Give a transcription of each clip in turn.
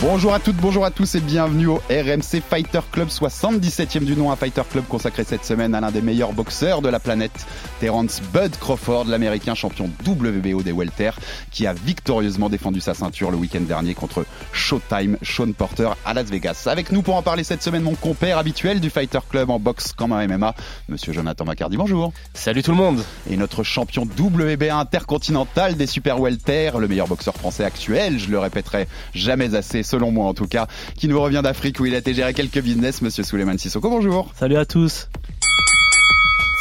Bonjour à toutes, bonjour à tous et bienvenue au RMC Fighter Club 77e du nom, un Fighter Club consacré cette semaine à l'un des meilleurs boxeurs de la planète, Terence Bud Crawford, l'américain champion WBO des welter, qui a victorieusement défendu sa ceinture le week-end dernier contre Showtime Sean Porter à Las Vegas. Avec nous pour en parler cette semaine, mon compère habituel du Fighter Club en boxe comme en MMA, monsieur Jonathan Macardy, bonjour. Salut tout le monde. Et notre champion WBA intercontinental des super welter, le meilleur boxeur français actuel, je le répéterai jamais assez, selon moi en tout cas, qui nous revient d'Afrique où il a été géré quelques business, monsieur Souleymane Sissoko. Bonjour. Salut à tous.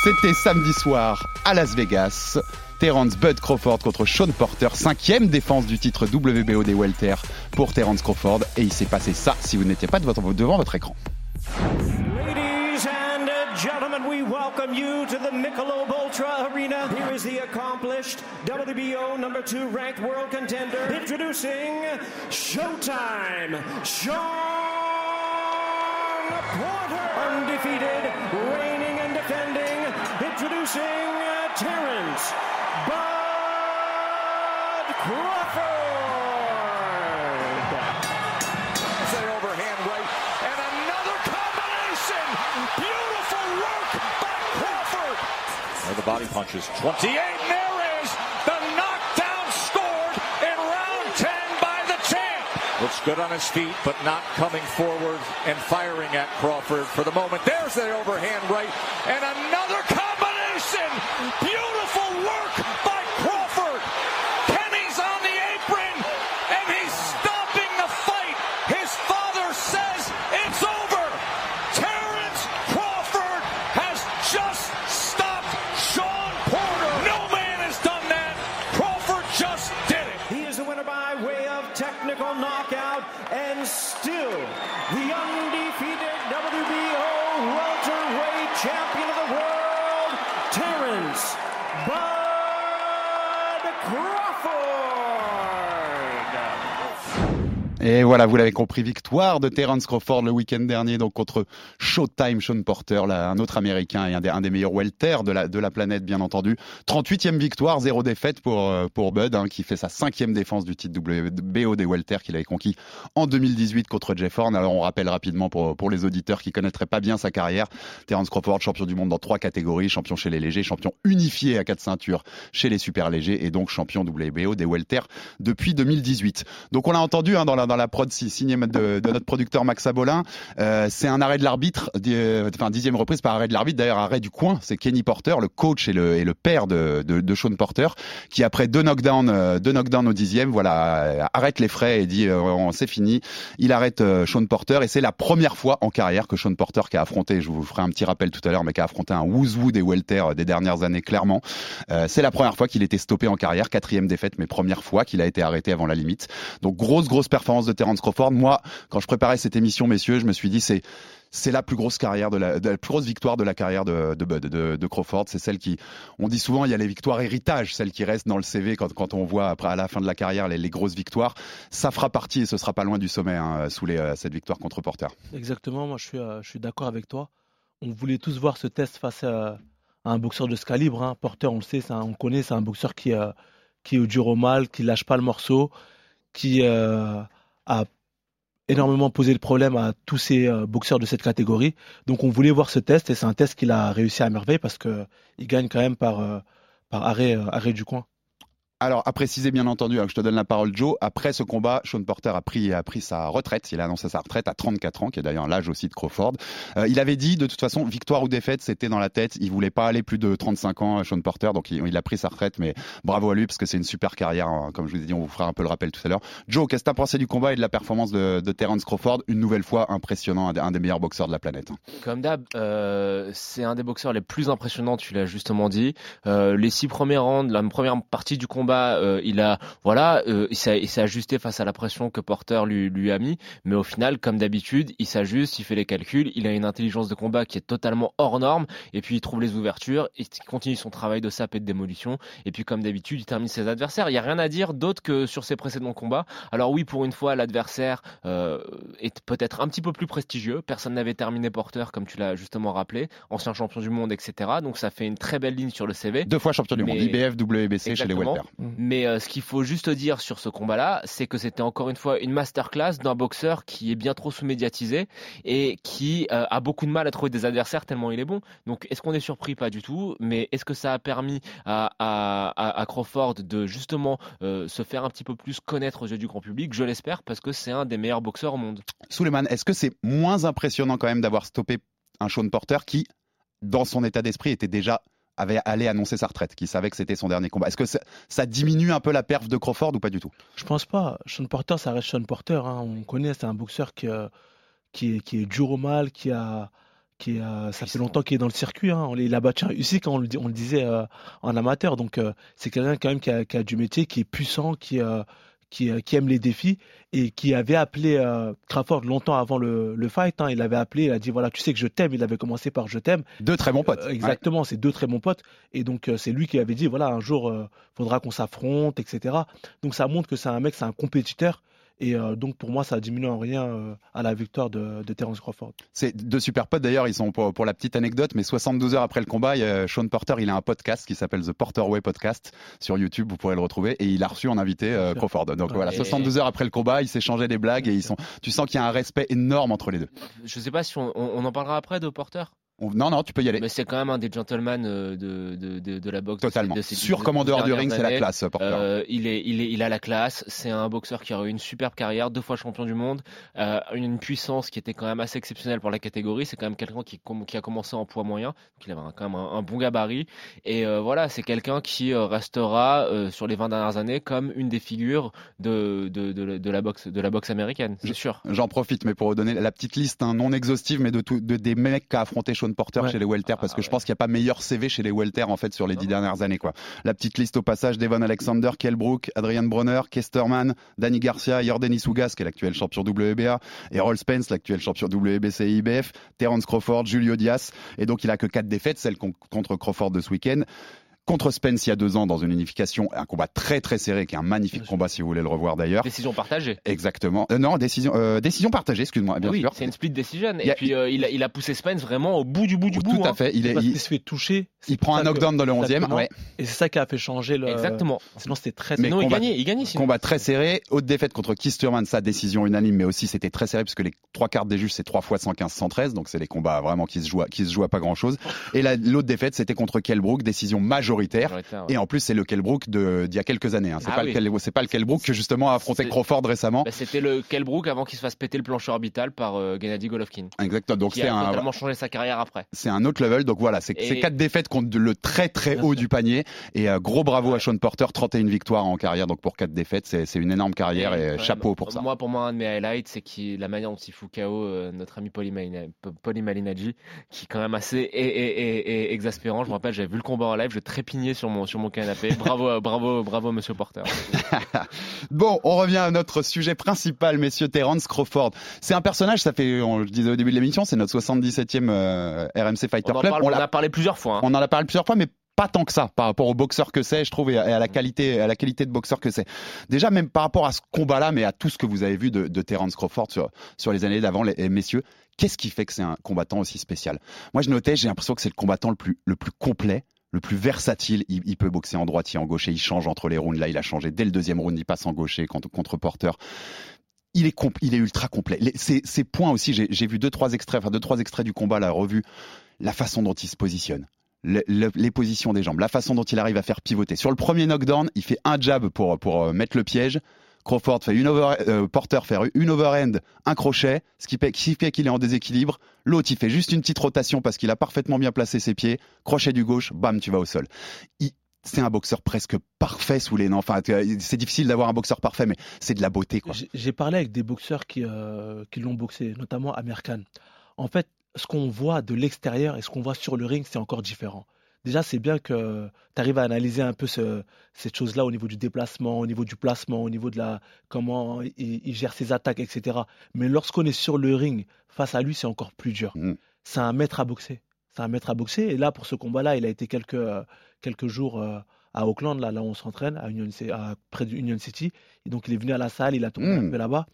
C'était samedi soir à Las Vegas. Terence Bud Crawford contre Sean Porter, cinquième défense du titre WBO des welter pour Terence Crawford. Et il s'est passé ça si vous n'étiez pas devant votre écran. Welcome you to the Michelob Ultra Arena. Here is the accomplished WBO number two ranked world contender. Introducing Showtime, Sean Porter. Undefeated, reigning and defending. Introducing uh, Terrence Bud Crawford. The body punches. 28, and there is the knockdown scored in round 10 by the champ. Looks good on his feet, but not coming forward and firing at Crawford for the moment. There's the overhand right, and another combination. Et voilà, vous l'avez compris, victoire de Terence Crawford le week-end dernier, donc contre Showtime Sean Porter, là, un autre américain et un des, meilleurs welter de la, de la planète, bien entendu. 38e victoire, zéro défaite pour, euh, pour Bud, hein, qui fait sa cinquième défense du titre WBO des welter qu'il avait conquis en 2018 contre Jeff Horn. Alors on rappelle rapidement pour, pour les auditeurs qui connaîtraient pas bien sa carrière, Terence Crawford, champion du monde dans trois catégories, champion chez les légers, champion unifié à quatre ceintures chez les super légers et donc champion WBO des welter depuis 2018. Donc on l'a entendu hein, dans la la prod signée de, de, notre producteur Max Abolin. Euh, c'est un arrêt de l'arbitre, enfin dixième reprise par arrêt de l'arbitre, d'ailleurs arrêt du coin. C'est Kenny Porter, le coach et le, et le père de, de, de, Sean Porter, qui après deux knockdowns, euh, deux knockdowns au dixième, voilà, arrête les frais et dit euh, c'est fini. Il arrête euh, Sean Porter et c'est la première fois en carrière que Sean Porter qui a affronté, je vous ferai un petit rappel tout à l'heure, mais qui a affronté un Woozoo des welter des dernières années clairement. Euh, c'est la première fois qu'il était stoppé en carrière, quatrième défaite, mais première fois qu'il a été arrêté avant la limite. Donc grosse grosse performance de Terence Crawford. Moi, quand je préparais cette émission, messieurs, je me suis dit c'est c'est la plus grosse carrière la, plus grosse victoire de la carrière de, Bud, de, Crawford. C'est celle qui, on dit souvent, il y a les victoires héritage, celles qui restent dans le CV quand, quand on voit après à la fin de la carrière les, grosses victoires. Ça fera partie et ce sera pas loin du sommet hein, euh, cette victoire contre Porter. Exactement, moi je suis, euh, je suis d'accord avec toi. On voulait tous voir ce test face à, un boxeur de ce calibre. Hein. Porter, on le sait, un, on connaît, c'est un boxeur qui, euh, qui est dur au mal, qui lâche pas le morceau, qui a énormément posé le problème à tous ces euh, boxeurs de cette catégorie. Donc on voulait voir ce test et c'est un test qu'il a réussi à merveille parce que il gagne quand même par, euh, euh, arrêt du coin. Alors, à préciser bien entendu, hein, je te donne la parole Joe, après ce combat, Sean Porter a pris, a pris sa retraite, il a annoncé sa retraite à 34 ans, qui est d'ailleurs l'âge aussi de Crawford. Euh, il avait dit, de toute façon, victoire ou défaite, c'était dans la tête, il voulait pas aller plus de 35 ans, Sean Porter, donc il, a pris sa retraite, mais bravo à lui, parce que c'est une super carrière, hein. comme je vous ai dit, on vous fera un peu le rappel tout à l'heure. Joe, qu'est-ce que t'as pensé du combat et de la performance de, de Terence Crawford? Une nouvelle fois impressionnant, un des, meilleurs boxeurs de la planète. Comme d'hab, euh, c'est un des boxeurs les plus impressionnants, tu l'as justement dit. Euh, les six premiers rounds, la première partie du combat, euh, il a, voilà, euh, il s'est ajusté face à la pression que Porter lui, lui a mis, mais au final, comme d'habitude, il s'ajuste, il fait les calculs, il a une intelligence de combat qui est totalement hors norme, et puis il trouve les ouvertures, il continue son travail de sap et de démolition, et puis comme d'habitude, il termine ses adversaires. Il y a rien à dire d'autre que sur ses précédents combats. Alors oui, pour une fois, l'adversaire euh, est peut-être un petit peu plus prestigieux. Personne n'avait terminé Porter, comme tu l'as justement rappelé, ancien champion du monde, etc. Donc ça fait une très belle ligne sur le CV. Deux fois champion du Mais- monde, IBF, WBC chez les Exactement. Welter. Mais euh, ce qu'il faut juste dire sur ce combat-là, c'est que c'était encore une fois une masterclass d'un boxeur qui est bien trop sous-médiatisé et qui euh, a beaucoup de mal à trouver des adversaires tellement il est bon. Donc est-ce qu'on est surpris? Pas du tout. Mais est-ce que ça a permis à, à- à- à Crawford de justement euh, se faire un petit peu plus connaître aux yeux du grand public? Je l'espère parce que c'est un des meilleurs boxeurs au monde. Suleiman, est-ce que c'est moins impressionnant quand même d'avoir stoppé un Sean Porter qui, dans son état d'esprit, était déjà avait allé annoncer sa retraite, qui savait que c'était son dernier combat. Est-ce que ça, diminue un peu la perf de Crawford ou pas du tout? Je pense pas. Sean Porter, ça reste Sean Porter. hein. On connaît, c'est un boxeur qui, euh, qui, est, dur au mal, qui a, qui ça fait longtemps qu'il est dans le circuit. hein. On, il a battu un UC quand on le, disait euh, en amateur. Donc euh, c'est quelqu'un quand même qui a, qui a du métier, qui est puissant, qui, qui, euh, qui aime les défis et qui avait appelé euh, Crawford longtemps avant le, le fight. hein. Il avait appelé, il a dit voilà, tu sais que je t'aime. Il avait commencé par je t'aime. Deux très bons potes. Euh, exactement, c'est deux très bons potes. Et donc, euh, c'est lui qui avait dit, voilà, un jour, faudra qu'on s'affronte, etc. Donc, ça montre que c'est un mec, c'est un compétiteur. Et euh, donc, pour moi, ça diminue en rien euh, à la victoire de, de Terence Crawford. C'est deux super potes d'ailleurs, ils sont pour, pour la petite anecdote, mais 72 heures après le combat, il y a Sean Porter, il a un podcast qui s'appelle The Porter Way Podcast sur YouTube, vous pourrez le retrouver, et il a reçu en invité euh. Crawford. Donc Ouais. voilà, Et- 72 heures après le combat, ils s'échangeaient des blagues et ils sont. Tu sens qu'il y a un respect énorme entre les deux. Je sais pas si on, on- on en parlera après de Porter. On- Non, non, tu peux y aller. Mais c'est quand même un des gentlemen euh, de, de, de, de la boxe. Totalement. de ces- Sur dehors du ring, c'est la classe, Porter. Euh, il, est, il, est, il a la classe, c'est un boxeur qui a eu une superbe carrière, deux fois champion du monde, euh, une, puissance qui était quand même assez exceptionnelle pour la catégorie. C'est quand même quelqu'un qui, qui a commencé en poids moyen, donc il avait quand même un, un bon gabarit. Et euh, voilà, c'est quelqu'un qui restera sur les 20 dernières années comme une des figures de, de, la, boxe, de la boxe américaine, c'est sûr. J'en profite, mais pour vous donner la petite liste hein, non exhaustive, mais de, tout, de des mecs qu'a affronté Sean Porter Ouais. chez les welter, parce Ah, que je ouais. pense qu'il n'y a pas meilleur CV chez les welter en fait sur les dix dernières années quoi. La petite liste au passage d'Evan Alexander, Kell Brook, Adrian Bronner, Kesterman, Danny Garcia, Jordan Isugas, qui est l'actuel champion WBA, Errol Spence, l'actuel champion WBC et IBF, Terence Crawford, Julio Diaz, et donc il a que quatre défaites, celle con- contre Crawford de ce week-end. Contre Spence il y a deux ans dans une unification, un combat très très serré, qui est un magnifique combat si vous voulez le revoir d'ailleurs. Décision partagée. Exactement. Euh, non, décision, euh, décision partagée, excuse-moi, bien oui, sûr. c'est une split decision. Il Et a- puis euh, il, a, il a poussé Spence vraiment au bout du bout du Tout bout. à hein. fait. Il, est, se fait toucher. il prend un knockdown dans le 11e. Exactement. Ouais. Et c'est ça qui a fait changer le. Exactement. Sinon, c'était très. Mais Sinon, il combat- gagnait, il gagnait. sinon. Combat très serré. Haute défaite contre Keith Thurman, sa décision unanime, mais aussi c'était très serré puisque les trois quarts des juges c'est trois fois 115-113, donc c'est les combats vraiment qui se jouent à, qui se jouent à pas grand chose. Et la- l'autre défaite c'était contre Kell Brook, décision majoritaire. Majoritaire, ouais. Et en plus c'est le Kell Brook de d'il y a quelques années. hein. C'est Ah pas oui. le pas le Kell Brook que justement a affronté Crawford récemment. Bah, C'était le Kell Brook avant qu'il se fasse péter le plancher orbital par euh, Gennady Golovkin. Exactement. Donc c'est a un totalement changé sa carrière après. c'est un autre level. Donc voilà, c'est Et- quatre défaites contre le très très haut du panier. Et euh, gros bravo à Sean Porter, 31 victoires en carrière. Donc pour quatre défaites, c'est une énorme carrière et, ouais, chapeau pour ça. Moi, pour moi, un de mes highlights, c'est la manière dont il fout KO euh, notre ami Poli Malina- Poli Malinaggi, qui est quand même assez exaspérant. Je me rappelle, j'avais vu le combat en live, je trépignais sur mon sur mon canapé. Bravo, bravo, bravo, Monsieur Porter. Bon, on revient à notre sujet principal, messieurs Terence Crawford. C'est un personnage, ça fait, on le disait au début de l'émission, c'est notre 77e euh, RMC Fighter On Club. parle- on, en a parlé plusieurs fois. hein. on en a parlé plusieurs fois, mais pas tant que ça par rapport au boxeur que c'est, je trouve, et à, et à la qualité, à la qualité de boxeur que c'est. Déjà, même par rapport à ce combat-là, mais à tout ce que vous avez vu de, de Terence Crawford sur, sur les années d'avant, les, les messieurs, qu'est-ce qui fait que c'est un combattant aussi spécial? Moi, je notais, j'ai l'impression que c'est le combattant le plus, le plus complet. Le plus versatile, il, peut boxer en droitier, en gaucher, il change entre les rounds. Là, il a changé dès le deuxième round, il passe en gaucher contre, contre Porter il est, ultra complet. Ces, points aussi, j'ai vu deux trois extraits, enfin deux trois extraits du combat, la revue, la façon dont il se positionne, le- le- les positions des jambes, la façon dont il arrive à faire pivoter. Sur le premier knockdown, il fait un jab pour, pour euh, mettre le piège. Crawford fait une over, euh, Porter fait une overhand, un crochet, ce qui fait, qui fait qu'il est en déséquilibre. L'autre, il fait juste une petite rotation parce qu'il a parfaitement bien placé ses pieds. Crochet du gauche, bam, tu vas au sol. C'est un boxeur presque parfait sous les noms. Enfin, c'est difficile d'avoir un boxeur parfait, mais c'est de la beauté. J'ai- parlé avec des boxeurs qui, euh, l'ont boxé, notamment Amir Khan. En fait, ce qu'on voit de l'extérieur et ce qu'on voit sur le ring, c'est encore différent. Déjà, c'est bien que tu arrives à analyser un peu ce- cette chose-là au niveau du déplacement, au niveau du placement, au niveau de la comment il, il gère ses attaques, etc. Mais lorsqu'on est sur le ring, face à lui, c'est encore plus dur. Mm. C'est un maître à boxer. C'est un maître à boxer. Et là, pour ce combat-là, il a été quelques, quelques jours euh, à Auckland, là, là où on s'entraîne, à Union, C- à- près d'Union City. Et donc, il est venu à la salle, il a tourné Mm. un peu là-bas.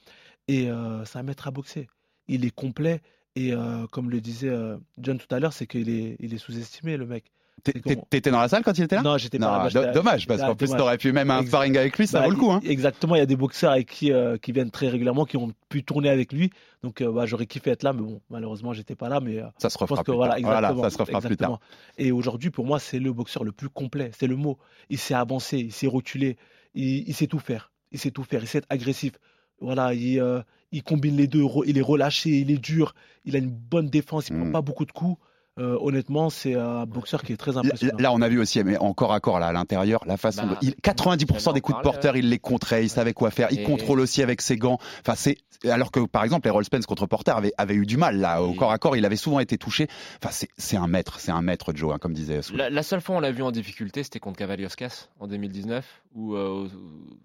Et euh, c'est un maître à boxer. Il est complet. Et euh, comme le disait John tout à l'heure, c'est qu'il est, il est sous-estimé, le mec. T'étais dans la salle quand il était là? Non, j'étais pas j'étais- dommage, parce qu'en plus, t'aurais pu même un sparring avec lui, ça Bah, vaut le coup. Hein. i- Exactement, il y a des boxeurs avec qui, euh, qui viennent très régulièrement, qui ont pu tourner avec lui. Donc euh, bah, j'aurais kiffé être là, mais bon, malheureusement, j'étais pas là. Mais euh, Ça se refera plus voilà, tard. Voilà, ça se refera plus tard. Et aujourd'hui, pour moi, c'est le boxeur le plus complet. C'est le mot. Il sait avancer, il sait reculer, il, il sait tout faire. Il sait tout faire, il sait être agressif. Voilà, il, il combine les deux. Il est relâché, il est dur, il a une bonne défense, il prend Mm. pas beaucoup de coups. Euh, honnêtement, c'est un boxeur qui est très impressionnant. là, on a vu aussi, mais encore à corps là, à l'intérieur, la façon Bah, dont il, 90% des coups de porteur, il les contrait, il savait quoi faire, il Et- contrôle aussi avec ses gants. Enfin, c'est alors que par exemple, Errol Spence contre Porter avait, avait eu du mal là, au corps à corps, il avait souvent été touché. Enfin, c'est un maître, c'est un maître Joe, hein, comme disait. La, la seule fois où on l'a vu en difficulté, c'était contre Cavalioscas en 2019, où, euh,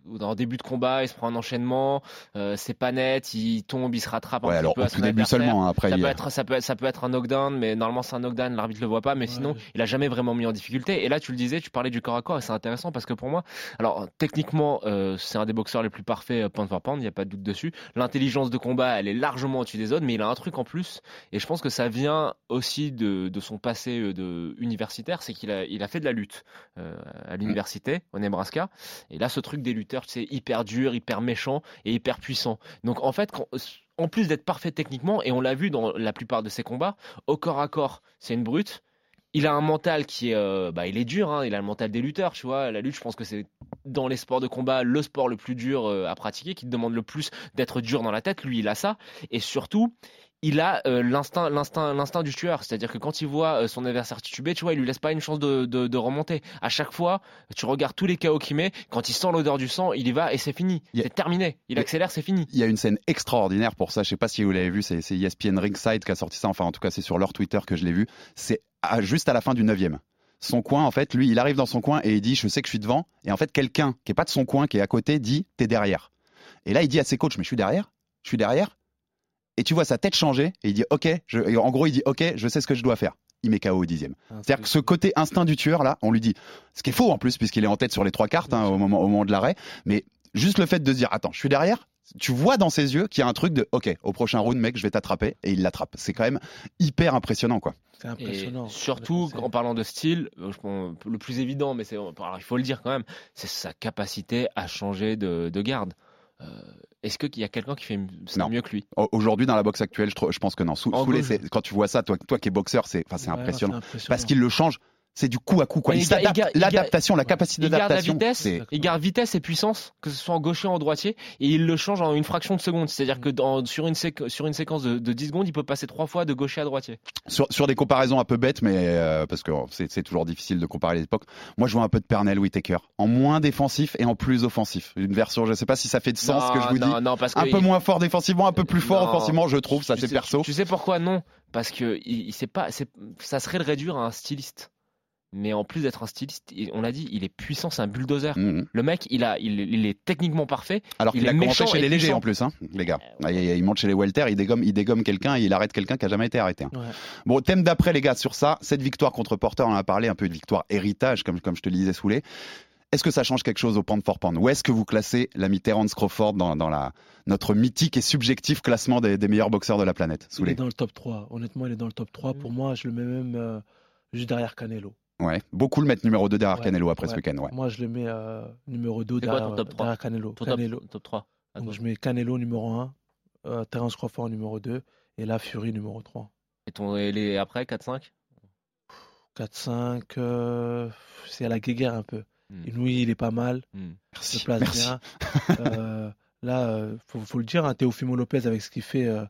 où dans le début de combat, il se prend un enchaînement, euh, c'est pas net, il tombe, il se rattrape un Ouais, petit alors peu au à tout son début seulement, hein, après Ça il- peut, être, ça, peut, ça peut être un knockdown, mais normalement c'est un knockdown, l'arbitre le voit pas, mais Ouais. sinon il a jamais vraiment mis en difficulté. Et là tu le disais, tu parlais du corps à corps, et c'est intéressant parce que pour moi, alors techniquement euh, c'est un des boxeurs les plus parfaits euh, pound for pound, il n'y a pas de doute dessus. L'intelligence de combat, elle est largement au-dessus des autres, mais il a un truc en plus, et je pense que ça vient aussi de, de son passé euh, de universitaire, c'est qu'il a, il a fait de la lutte euh, à l'université au Nebraska, et là ce truc des lutteurs, c'est hyper dur, hyper méchant et hyper puissant. Donc en fait, en plus d'être parfait techniquement, et on l'a vu dans la plupart de ses combats, au corps à corps, c'est une brute. Il a un mental qui est, euh, bah, il est dur. hein, il a le mental des lutteurs, tu vois. La lutte, je pense que c'est dans les sports de combat le sport le plus dur euh, à pratiquer, qui te demande le plus d'être dur dans la tête. Lui, il a ça, et surtout, il a euh, l'instinct, l'instinct, l'instinct du tueur. C'est-à-dire que quand il voit euh, son adversaire tituber, tu vois, il lui laisse pas une chance de, de, de remonter. À chaque fois, tu regardes tous les KO qu'il met. Quand il sent l'odeur du sang, il y va et c'est fini. A- C'est terminé. Il accélère, c'est fini. Il y a une scène extraordinaire pour ça. Je sais pas si vous l'avez vu. C'est c'est ESPN Ringside qui a sorti ça. Enfin, en tout cas, c'est sur leur Twitter que je l'ai vu. C'est à- juste à la fin du neuvième. Son coin, en fait, lui, il arrive dans son coin et il dit Je sais que je suis devant. Et en fait, quelqu'un qui est pas de son coin, qui est à côté, dit T'es derrière. Et là, il dit à ses coachs Mais je suis derrière? Je suis derrière? Et tu vois sa tête changer. Et il dit Ok. Je... et en gros, il dit Ok, je sais ce que je dois faire. Il met KO au dixième. C'est-à-dire que ce côté instinct du tueur, là, on lui dit, ce qui est faux en plus, puisqu'il est en tête sur les trois cartes hein, au, moment, au moment de l'arrêt, mais juste le fait de se dire, attends, je suis derrière, tu vois dans ses yeux qu'il y a un truc de, ok, au prochain round, mec, je vais t'attraper, et il l'attrape. C'est quand même hyper impressionnant, quoi. C'est Et impressionnant. surtout, en parlant de style, euh, le plus évident, mais c'est, alors, il faut le dire quand même, c'est sa capacité à changer de, de garde. Euh, est-ce qu'il y a quelqu'un qui fait ça mieux que lui? Au- Aujourd'hui, dans la boxe actuelle, je, je pense que non. Sous, quand tu vois ça, toi, toi qui es boxeur, c'est Ouais, impressionnant. Parce qu'il le change, c'est du coup à coup, quoi. L'adaptation, la capacité Il garde la d'adaptation. vitesse, il garde vitesse et puissance, que ce soit en gaucher ou en droitier, et il le change en une fraction de seconde. C'est-à-dire que dans, sur, une séque- sur une séquence de, de 10 secondes, il peut passer trois fois de gaucher à droitier. Sur, sur des comparaisons un peu bêtes, mais euh, parce que c'est toujours difficile de comparer les époques. Moi, je vois un peu de Pernell Whitaker, en moins défensif et en plus offensif. Une version, je sais pas si ça fait de sens ce que je vous non, dis. non, parce Un que peu il- moins fort défensivement, un peu plus fort offensivement, je trouve. Ça, c'est perso. Tu sais pourquoi non? Parce que il, il sait pas, c'est- ça serait le réduire à un styliste. Mais en plus d'être un styliste, il- on l'a dit, il est puissant, c'est un bulldozer. Mhm. Le mec, il, a, il, il est techniquement parfait. Alors il qu'il est a commencé méchant chez les légers en plus, hein, les gars. Il, il monte chez les welter, il dégomme, il dégomme quelqu'un et il arrête quelqu'un qui a jamais été arrêté. hein. Ouais. Bon, thème d'après, les gars, sur ça, cette victoire contre Porter, on en a parlé, un peu de victoire héritage, comme, comme je te le disais, Soulé. Est-ce que ça change quelque chose au pound for pound Où est-ce que vous classez l'ami Terence Crawford dans, dans la, notre mythique et subjectif classement des, des meilleurs boxeurs de la planète Il est Soulé dans le top 3. Honnêtement, il est dans le top 3. Pour moi, je le mets même euh, juste derrière Canelo. Ouais, beaucoup le mettent numéro 2 derrière Ouais, Canelo après ce ouais. week-end. Ouais. Moi, je le mets euh, numéro 2 C'est quoi derrière, ton top 3? derrière Canelo. Ton Canelo. top, top 3. à Donc, je mets Canelo numéro 1, euh, Terence Crawford numéro 2 et là, Fury numéro 3. Et, ton, et les après, 4-5 4-5, euh, c'est à la guéguerre un peu. Hmm. Inouï, il est pas mal. Il Merci. se place merci. bien. Euh, là, euh, faut, faut le dire, hein, Teofimo Lopez avec ce qu'il fait euh,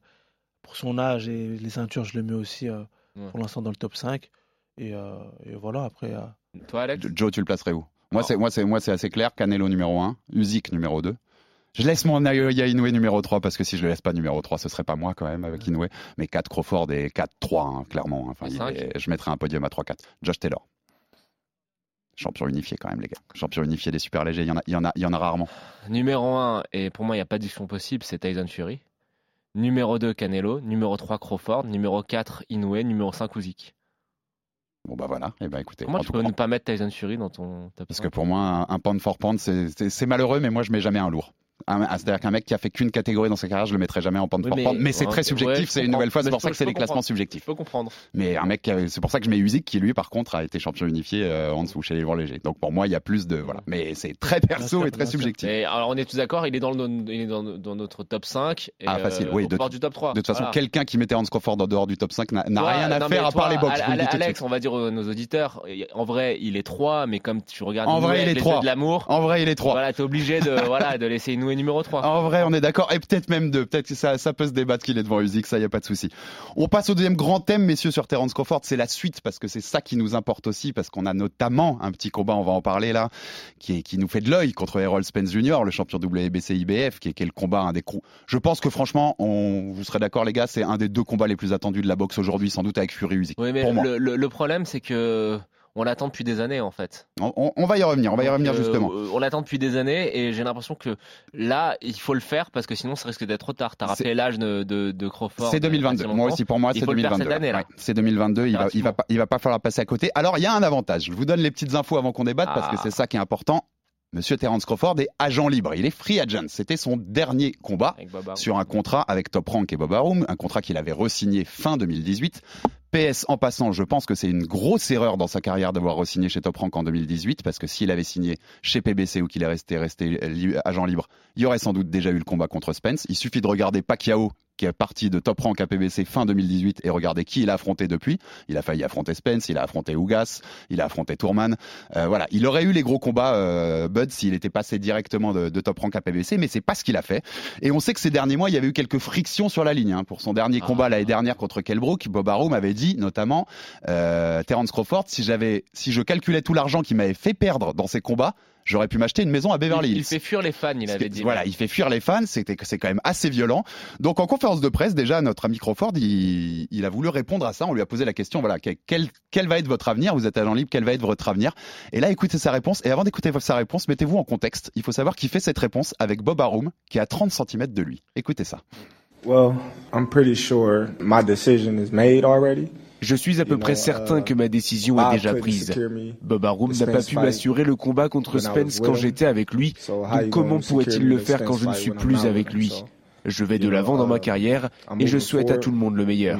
pour son âge et les ceintures, je le mets aussi euh, Ouais. pour l'instant dans le top 5. Et, euh, et voilà, après. euh, Toi, Alex Joe, tu le placerais où? Moi, c'est moi, c'est moi, c'est assez clair. Canelo numéro 1, Usyk numéro 2. Je laisse mon Naoya Inoue numéro 3 parce que si je le laisse pas numéro 3, ce serait pas moi quand même avec Inoue. Mais 4 Crawford et 4-3, hein, clairement. Enfin, il Cinq. est- je mettrais un podium à 3-4. Josh Taylor. Champion unifié quand même, les gars. Champion unifié des super légers, il y en a, il y en a, il y en a rarement. Numéro 1, et pour moi, il n'y a pas de discussion possible, c'est Tyson Fury. Numéro 2, Canelo. Numéro 3, Crawford. Numéro 4, Inoue. Numéro 5, Usyk. Bon bah voilà. Et ben écoutez. Tu tout peux ne pas mettre Tyson Fury dans ton top Parce 5? que pour moi, un, un pound for pound, c'est malheureux, mais moi, je mets jamais un lourd. C'est-à-dire qu'un mec qui a fait qu'une catégorie dans sa carrière, je le mettrai jamais en pound Oui, mais-. Mais c'est ouais, très subjectif, je c'est une nouvelle fois. C'est pour ça que c'est des classements subjectifs. Je peux comprendre. Mais un mec, a- c'est pour ça que je mets Usyk qui lui, par contre, a été champion unifié euh, en dessous chez les lourds légers. Donc pour moi, il y a plus de voilà. Mais c'est très perso sûr, et très subjectif. Et alors, on est tous d'accord, il est dans, le, il est dans, dans notre top 5. Et, Ah, facile, oui, au de- du top 3. De toute façon, Voilà. quelqu'un qui mettait Hans Crawford en dehors du top 5 n'a rien à faire à part les box. Alex, on va dire aux nos auditeurs, en vrai, il est 3, mais comme tu regardes En vrai, il est les trois. yeux de l'amour, En vrai, il est 3. voilà, t'es obligé de, voilà, de laisser Numéro 3. En vrai, on est d'accord. Et peut-être même deux. Peut-être que ça, ça peut se débattre qu'il est devant Usyk, ça y a pas de souci. On passe au deuxième grand thème, messieurs, sur Terence Crawford. C'est la suite parce que c'est ça qui nous importe aussi, parce qu'on a notamment un petit combat, on va en parler là, qui, est, qui nous fait de l'œil contre Errol Spence Jr., le champion WBC IBF, qui est, qui est le combat, un des Je pense que franchement, on, vous serez d'accord, les gars, c'est un des deux combats les plus attendus de la boxe aujourd'hui, sans doute avec Fury Usyk. Oui, mais pour moi. le problème, c'est que on l'attend depuis des années, en fait. On, on- on va y revenir, on va y Donc, revenir euh, justement. On l'attend depuis des années et j'ai l'impression que là, il faut le faire parce que sinon, ça risque d'être trop tard. T'as rappelé l'âge de, de, de Crawford. C'est il y a 2022. pas si Moi aussi, pour moi, c'est faut le faire 2022. cette année, là. Ouais, c'est 2022. Il va, il va pas, il va pas falloir passer à côté. Alors, il y a un avantage. Je vous donne les petites infos avant qu'on débatte parce que Ah. c'est ça qui est important. Monsieur Terence Crawford est agent libre. Il est free agent. C'était son dernier combat sur un contrat avec Top Rank et Bob Arum, un contrat qu'il avait re-signé fin 2018. PS en passant, je pense que c'est une grosse erreur dans sa carrière d'avoir re-signé chez Top Rank en 2018 parce que s'il avait signé chez PBC ou qu'il est resté, resté li- agent libre, il y aurait sans doute déjà eu le combat contre Spence. Il suffit de regarder Pacquiao qui est parti de Top Rank à PBC fin 2018 et regarder qui il a affronté depuis. Il a failli affronter Spence, il a affronté Ougas, il a affronté Tourman. Euh, voilà, il aurait eu les gros combats euh, Bud s'il était passé directement de, de Top Rank à PBC, mais c'est pas ce qu'il a fait. Et on sait que ces derniers mois, il y avait eu quelques frictions sur la ligne. hein. Pour son dernier Ah. combat l'année dernière contre Kelbrook, Bob Arum avait dit notamment, euh, Terence Crawford, si j'avais, si je calculais tout l'argent qu'il m'avait fait perdre dans ces combats, j'aurais pu m'acheter une maison à Beverly Il, Hills. il fait fuir les fans, il avait dit. Voilà, il fait fuir les fans, c'était c'est quand même assez violent. Donc en conférence de presse, déjà notre ami Crawford, il, il a voulu répondre à ça. On lui a posé la question, voilà, quel va être votre avenir? Vous êtes agent libre, quel va être votre avenir? Et là, écoutez sa réponse. Et avant d'écouter sa réponse, mettez-vous en contexte. Il faut savoir qu'il fait cette réponse avec Bob Arum, qui est à 30 cm de lui. Écoutez ça. Well, I'm pretty sure my decision is made already. Je suis à peu près certain que ma décision est déjà prise. Bob Arum n'a pas pu m'assurer le combat contre Spence quand j'étais avec lui, donc comment pourrait-il le faire quand je ne suis plus avec lui? Je vais de l'avant dans ma carrière et je souhaite à tout le monde le meilleur.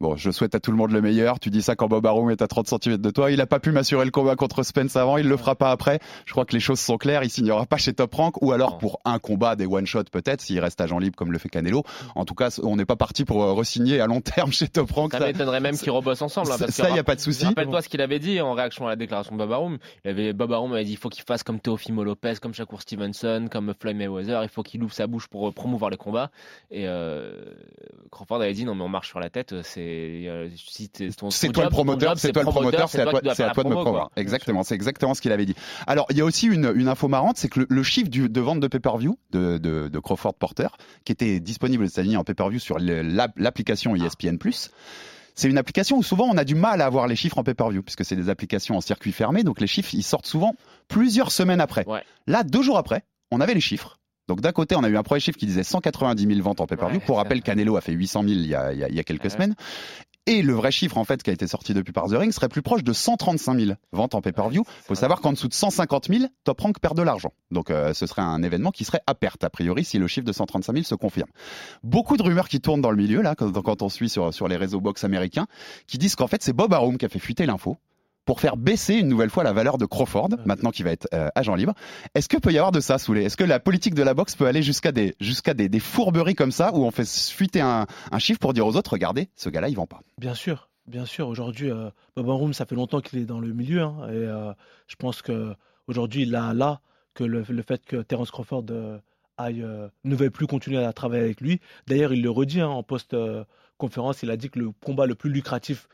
Bon, je souhaite à tout le monde le meilleur. Tu dis ça quand Bob Arum est à 30 cm de toi. Il a pas pu m'assurer le combat contre Spence avant. Il le fera pas après. Je crois que les choses sont claires. Il signera pas chez Top Rank ou alors pour un combat des one shot peut-être s'il reste agent libre comme le fait Canelo. En tout cas, on n'est pas parti pour euh, re-signer à long terme chez Top Rank. Ça m'étonnerait même qu'ils rebossent ensemble. hein, ça- parce que ça, y a pas de souci. Rappelle-toi ce qu'il avait dit en réaction à la déclaration de Bob Arum. Il avait, Bob Arum avait dit il faut qu'il fasse comme Teofimo Lopez, comme Shakur Stevenson, comme Floyd Mayweather. Il faut qu'il ouvre sa bouche pour euh, promouvoir les combats. Et euh, Crawford avait dit non mais on marche sur la tête. C'est si C'est toi le promoteur, c'est toi le promoteur, c'est à toi, c'est à de me promo, promouvoir. Exactement, c'est exactement ce qu'il avait dit. Alors, il y a aussi une, une info marrante, c'est que le, le chiffre du, de vente de pay-per-view de, de, de Crawford Porter, qui était disponible aux États-Unis en pay-per-view sur l'application E ESPN+, c'est une application où souvent on a du mal à avoir les chiffres en pay-per-view, puisque c'est des applications en circuit fermé, donc les chiffres, ils sortent souvent plusieurs semaines après. Ouais. Là, deux jours après, on avait les chiffres. Donc d'un côté, on a eu un premier chiffre qui disait 190 000 ventes en pay-per-view. Ouais, Pour rappel, Canelo a fait 800 000 il y a, il y a- il y a quelques Ouais. semaines. Et le vrai chiffre, en fait, qui a été sorti depuis par The Ring, serait plus proche de 135 000 ventes en pay-per-view. C'est faut savoir qu'en dessous de 150 000, Top Rank perd de l'argent. Donc euh, ce serait un événement qui serait à perte, a priori, si le chiffre de 135 000 se confirme. Beaucoup de rumeurs qui tournent dans le milieu, là, quand, quand on suit sur, sur les réseaux box américains, qui disent qu'en fait, c'est Bob Arum qui a fait fuiter l'info. Pour faire baisser une nouvelle fois la valeur de Crawford, maintenant qu'il va être euh, agent libre. Est-ce que peut y avoir de ça, Soulé Est-ce que la politique de la boxe peut aller jusqu'à des, jusqu'à des, des, fourberies comme ça, où on fait fuiter un, un chiffre pour dire aux autres, regardez, ce gars-là, il vend pas? Bien sûr, bien sûr. Aujourd'hui, euh, Bob Room, ça fait longtemps qu'il est dans le milieu, hein, et euh, je pense que aujourd'hui, il a là que le, le fait que Terence Crawford aille, euh, ne veuille plus continuer à travailler avec lui. D'ailleurs, il le redit hein, en post-conférence, il a dit que le combat le plus lucratif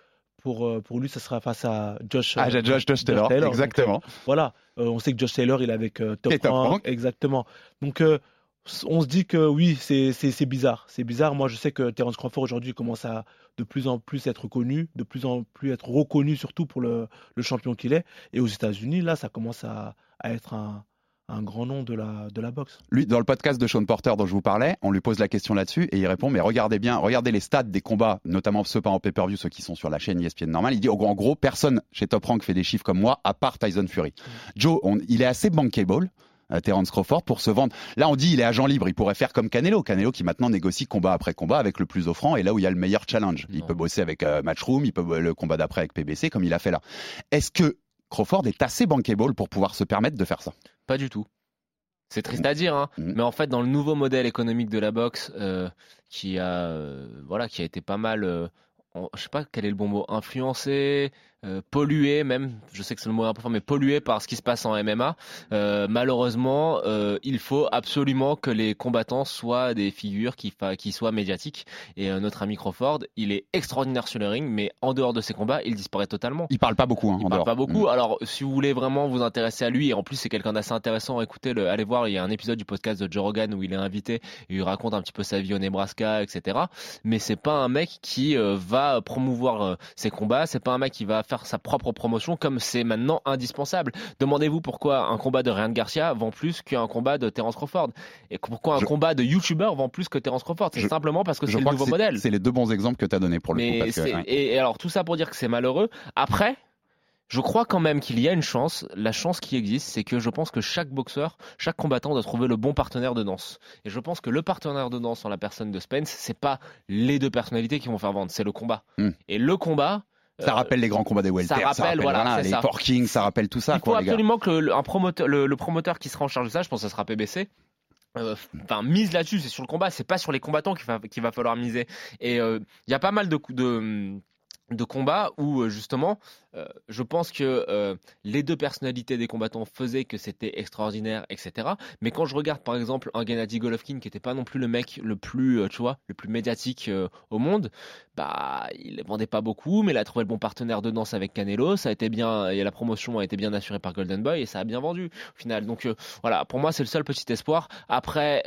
pour, euh, pour lui, ce sera face à Josh, ah, Josh, Josh, Josh Taylor. Taylor. Exactement. Donc, voilà, on sait que Josh Taylor, il est avec Top, Top Rank. Exactement. Donc, on se dit que oui, c'est bizarre. C'est bizarre. Moi, je sais que Terence Crawford aujourd'hui commence à de plus en plus être connu, de plus en plus être reconnu, surtout pour le, le champion qu'il est. Et aux États-Unis, là, ça commence à, à être un, un grand nom de la, de la boxe. Lui, dans le podcast de Sean Porter dont je vous parlais, on lui pose la question là-dessus et il répond Mais regardez bien, regardez les stats des combats, notamment ceux pas en pay-per-view, ceux qui sont sur la chaîne ESPN normale. Il dit En gros, personne chez Top Rank fait des chiffres comme moi, à part Tyson Fury. Mmh. Joe, on, il est assez bankable. Euh, Terence Crawford pour se vendre. Là, on dit il est agent libre, il pourrait faire comme Canelo. Canelo qui maintenant négocie combat après combat avec le plus offrant et là où il y a le meilleur challenge. Il non. peut bosser avec euh, Matchroom, il peut le combat d'après avec PBC comme il a fait là. Est-ce que Crawford est assez bankable pour pouvoir se permettre de faire ça? Pas du tout. C'est triste à dire, hein, mmh. mais en fait, dans le nouveau modèle économique de la boxe, euh, qui a, euh, voilà, qui a été pas mal, euh, en, je sais pas quel est le bon mot, influencé, euh, pollué même, je sais que c'est le mot un peu fort, mais pollué par ce qui se passe en MMA. Euh, malheureusement, euh, il faut absolument que les combattants soient des figures qui, qui soient médiatiques. Et euh, notre ami Crawford, il est extraordinaire sur le ring, mais en dehors de ses combats, il disparaît totalement. Il parle pas beaucoup. Hein, il en parle dehors. pas beaucoup. Mmh. Alors, si vous voulez vraiment vous intéresser à lui, et en plus c'est quelqu'un d'assez intéressant, écoutez, le, allez voir, il y a un épisode du podcast de Joe Rogan où il est invité, et il raconte un petit peu sa vie au Nebraska, etc. Mais c'est pas un mec qui euh, va promouvoir ses combats, c'est pas un mec qui va faire sa propre promotion comme c'est maintenant indispensable. Demandez-vous pourquoi un combat de Ryan Garcia vend plus qu'un combat de Terence Crawford? Et pourquoi un je... combat de YouTuber vend plus que Terence Crawford? C'est simplement parce que c'est le nouveau modèle. C'est les deux bons exemples que tu as donnés pour le Mais coup. Parce que, ouais. et, et alors tout ça pour dire que c'est malheureux. Après, je crois quand même qu'il y a une chance. La chance qui existe, c'est que je pense que chaque boxeur, chaque combattant doit trouver le bon partenaire de danse. Et je pense que le partenaire de danse en la personne de Spence, c'est pas les deux personnalités qui vont faire vendre, c'est le combat. Mm. Et le combat, ça rappelle les grands combats des welter, ça rappelle, ça rappelle voilà, voilà, les ça. porkings, ça rappelle tout ça. Il faut quoi, absolument que le, un promoteur, le, le, promoteur qui sera en charge de ça, je pense que ça sera PBC. Enfin, euh, mise là-dessus, c'est sur le combat, c'est pas sur les combattants qu'il va, falloir miser. Et il euh, y a pas mal de, de de combat où euh, justement euh, je pense que euh, les deux personnalités des combattants faisaient que c'était extraordinaire etc mais quand je regarde par exemple un Gennady Golovkin qui était pas non plus le mec le plus tu vois le plus médiatique au monde bah il vendait pas beaucoup mais il a trouvé le bon partenaire de danse avec Canelo. Ça a été bien et la promotion a été bien assurée par Golden Boy et ça a bien vendu au final. Donc voilà pour moi c'est le seul petit espoir. Après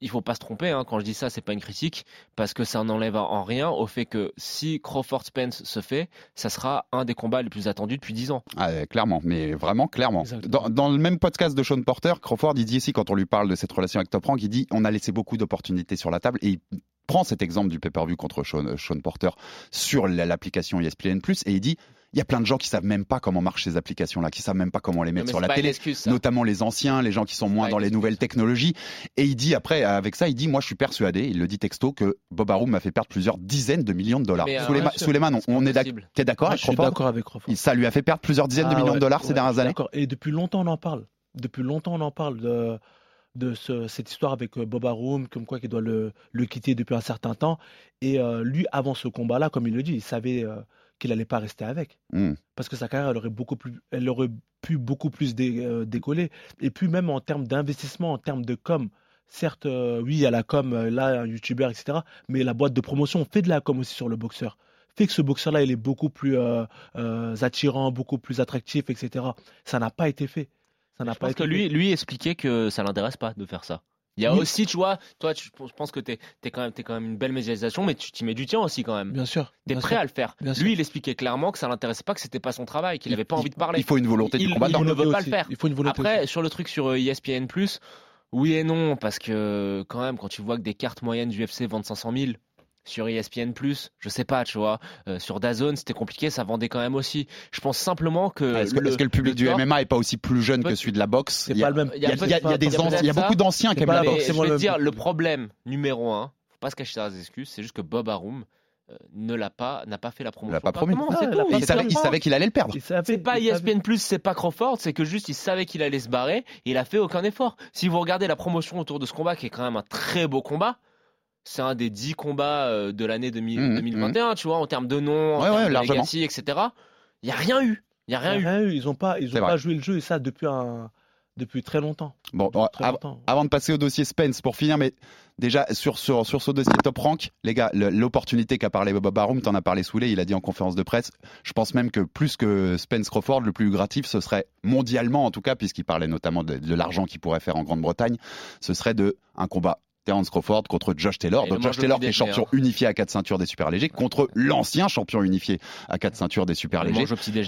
il faut pas se tromper hein, quand je dis ça c'est pas une critique parce que ça n'enlève en rien au fait que si Crawford Spence se fait ça sera un des combats les plus attendus depuis 10 ans. Ah, clairement mais vraiment clairement. Dans, dans, le même podcast de Sean Porter Crawford il dit ici quand on lui parle de cette relation avec Top Rank il dit on a laissé beaucoup d'opportunités sur la table et il prend cet exemple du pay-per-view contre Sean, Sean Porter sur l'application ESPN+, et il dit il y a plein de gens qui savent même pas comment marchent ces applications-là, qui savent même pas comment les mettre non, sur la télé, excuse, notamment les anciens, les gens qui sont moins dans les nouvelles technologies. Et il dit après, avec ça, il dit, moi, je suis persuadé, il le dit texto, que Bob Arum m'a fait perdre plusieurs dizaines de millions de dollars. Suleiman, on, on est d'accord avec Crawford d'accord avec Crawford. Ça lui a fait perdre plusieurs dizaines ah, de millions ouais, de dollars ouais, ces dernières années. Et depuis longtemps, on en parle. Depuis longtemps, on en parle de de ce, cette histoire avec Bob Arum, comme quoi qu'il doit le, le, quitter depuis un certain temps. Et euh, lui, avant ce combat-là, comme il le dit, il savait euh, qu'il n'allait pas rester avec. Mm. Parce que sa carrière, elle aurait, beaucoup plus, elle aurait pu beaucoup plus dé, euh, décoller. Et puis même en termes d'investissement, en termes de com, certes, euh, oui, il y a la com, euh, là, un youtubeur, etc. Mais la boîte de promotion fait de la com aussi sur le boxeur. Fait que ce boxeur-là, il est beaucoup plus attirant, beaucoup plus attractif, etc. Ça n'a pas été fait. Ça n'a pas été que lui, fait. lui expliquait que ça l'intéresse pas de faire ça. Il y a Oui. aussi, tu vois, toi, tu, je pense que tu es, quand, même- t'es quand même une belle médiatisation, mais tu t'y mets du tien aussi quand même. Bien sûr. Tu es prêt sûr. à le faire. Sûr. Lui, il expliquait clairement que ça l'intéressait pas, que c'était pas son travail, qu'il avait pas envie de parler. Il faut une volonté il, du combattant. il ne veut pas le faire. Il faut une volonté Après, aussi. sur le truc sur euh, ESPN+, oui et non, parce que quand même, quand tu vois que des cartes moyennes du UFC vendent 500 000 sur ESPN+, je sais pas, tu vois, euh, sur DAZN, c'était compliqué, ça vendait quand même aussi. Je pense simplement que... Est-ce que, le, est-ce que le public du MMA est pas aussi plus jeune que celui de la boxe? C'est Il y a- pas le même. Il y a, peut- il y a- il y a des peut-être anci- il y a ça. beaucoup d'anciens qui aiment pas la boxe. Je vais le- te dire, le problème numéro un, faut pas se cacher derrière des excuses, c'est juste que Bob Arum ne l'a pas, n'a pas fait la promotion. Il l'a pas promis. Ah, tout. il a pas il, savait, il savait qu'il allait le perdre. C'est pas ESPN+, c'est pas Crawford, c'est que juste il savait qu'il allait se barrer et il a fait aucun effort. Si vous regardez la promotion autour de ce combat, qui est quand même un très beau combat, c'est un des 10 combats euh, de l'année 2000 Mhm, 2021, tu vois, en termes de nom, en Ouais, ouais, termes de legacy, etc. Il y a rien eu. Il y a rien eu. Rien eu. Ils ont pas, ils C'est ont vrai. pas joué le jeu et ça depuis un, depuis très longtemps. Bon, Depuis très av- longtemps. avant de passer au dossier Spence pour finir, mais déjà sur, sur, sur ce dossier top rank, les gars, l'opportunité qu'a parlé Bob Barum, t'en as parlé Souley, il a dit en conférence de presse, je pense même que plus que Spence Crawford, le plus lucratif, ce serait mondialement en tout cas, puisqu'il parlait notamment de, de l'argent qu'il pourrait faire en Grande-Bretagne, ce serait de un combat Terence Crawford contre Josh Taylor. Et Donc Josh Taylor qui est champion hein. unifié à quatre ceintures des super légers contre l'ancien champion unifié à quatre ceintures des super légers.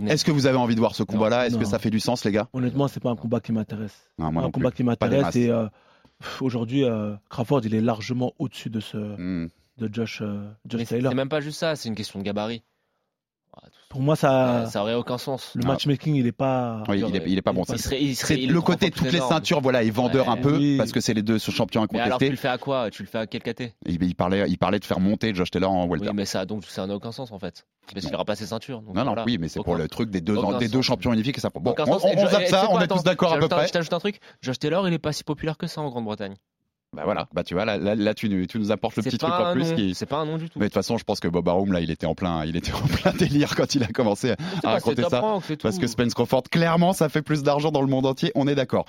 Est-ce que vous avez envie de voir ce combat-là? Est-ce que ça fait du sens, les gars? Honnêtement, c'est pas un combat qui m'intéresse. Non, moi un non plus. combat qui m'intéresse et euh, aujourd'hui, euh, Crawford, il est largement au-dessus de ce, Hmm. de Josh, euh, Josh Taylor. c'est même pas juste ça, c'est une question de gabarit. Pour moi, ça, ça aurait aucun sens. le Ah. matchmaking, il est pas. Oui, il est, il est pas bon. il Il serait, il C'est serait- il le côté toutes les énorme. ceintures, voilà, est vendeur Ouais. un peu Oui. parce que c'est les deux champions Mais alors tu incontestés. le fais à quoi? Tu le fais à quel KT Il, il parlait, il parlait de faire monter Josh Taylor en welter. Oui, mais ça, donc ça n'a aucun sens en fait. Parce qu'il Non. aura pas ses ceintures. donc non, non, voilà. oui, mais c'est pour le truc des deux, aucun des deux champions unifiés que ça. Bon, aucun on, on zappe ça, on est tous d'accord à peu près. Je t'ajoute un truc. Josh Taylor, il est pas si populaire que ça en Grande-Bretagne. Bah voilà, bah tu vois, là, là, là, tu, nous- tu nous apportes le petit truc en plus qui. C'est pas un nom du tout. Mais de toute façon, je pense que Bob Arum, là, il était en plein, il était en plein délire quand il a commencé à pas- raconter ça. Parce que Spence Crawford, clairement, ça fait plus d'argent dans le monde entier, on est d'accord.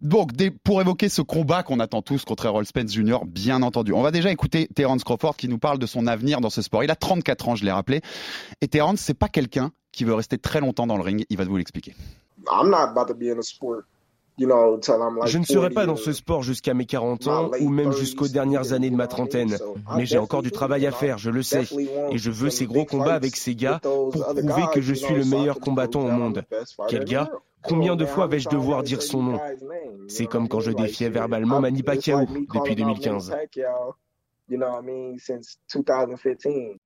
Donc, des- pour évoquer ce combat qu'on attend tous contre Errol Spence Jr., bien entendu. On va déjà écouter Terence Crawford qui nous parle de son avenir dans ce sport. Il a 34 ans, je l'ai rappelé. Et Terence, c'est pas quelqu'un qui veut rester très longtemps dans le ring. Il va vous l'expliquer. I'm not about to be in the sport, Je ne serai 40 pas dans ce sport jusqu'à mes 40 ans ou même jusqu'aux dernières années de ma trentaine. Mais j'ai encore du travail à faire, je le sais. Et je veux ces gros combats avec ces gars pour prouver que je suis le meilleur combattant au monde. Quel gars Combien de fois vais-je devoir dire son nom C'est comme quand je défiais verbalement Manny Pacquiao depuis 2015. You know what I mean, since 2015.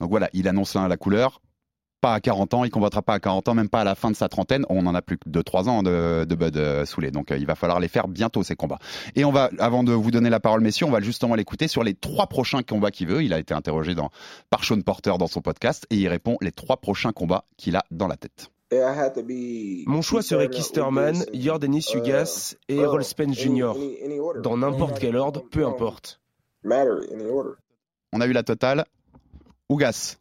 Donc voilà, il annonce là la couleur. Pas à 40 ans, il combattra pas à 40 ans, même pas à la fin de sa trentaine. On en a plus que 2-3 ans de, de Bud euh, Souley. Donc euh, il va falloir les faire bientôt ces combats. Et on va, avant de vous donner la parole, messieurs, on va justement l'écouter sur les trois prochains combats qu'il veut. Il a été interrogé dans, par Sean Porter dans son podcast et il répond les trois prochains combats qu'il a dans la tête. Mon choix serait Kisterman, Jordanis Ugas et Errol Spence Jr. Dans n'importe quel ordre, peu importe. Any order. On a eu la totale. Ougas,